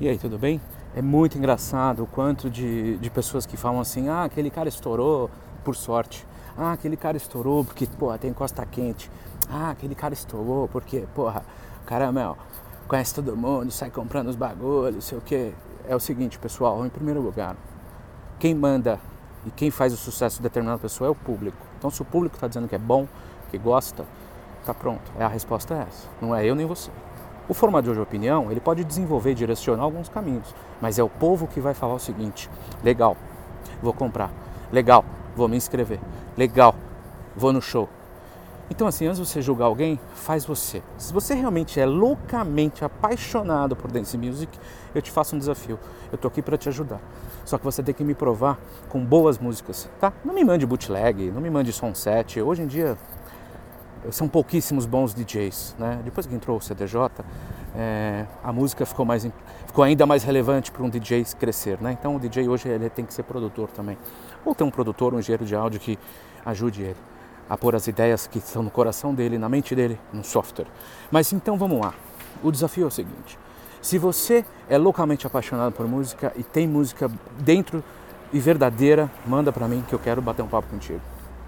E aí, tudo bem? É muito engraçado o quanto de, de pessoas que falam assim: ah, aquele cara estourou por sorte. Ah, aquele cara estourou porque, porra, tem costa quente. Ah, aquele cara estourou porque, porra, o cara, meu, conhece todo mundo, sai comprando os bagulhos, sei o quê. É o seguinte, pessoal, em primeiro lugar, quem manda e quem faz o sucesso de determinada pessoa é o público. Então, se o público está dizendo que é bom, que gosta, tá pronto. É a resposta é essa. Não é eu nem você. O formador de opinião, ele pode desenvolver e direcionar alguns caminhos, mas é o povo que vai falar o seguinte: legal, vou comprar. Legal, vou me inscrever. Legal, vou no show. Então, assim, antes de você julgar alguém, faz você. Se você realmente é loucamente apaixonado por dance music, eu te faço um desafio. Eu tô aqui para te ajudar. Só que você tem que me provar com boas músicas, tá? Não me mande bootleg, não me mande som set. Hoje em dia são pouquíssimos bons DJs. Né? Depois que entrou o CDJ, é, a música ficou, mais, ficou ainda mais relevante para um DJ crescer. Né? Então o DJ hoje ele tem que ser produtor também. Ou ter um produtor, um engenheiro de áudio que ajude ele a pôr as ideias que estão no coração dele, na mente dele, no software. Mas então vamos lá. O desafio é o seguinte: se você é loucamente apaixonado por música e tem música dentro e verdadeira, manda para mim que eu quero bater um papo contigo.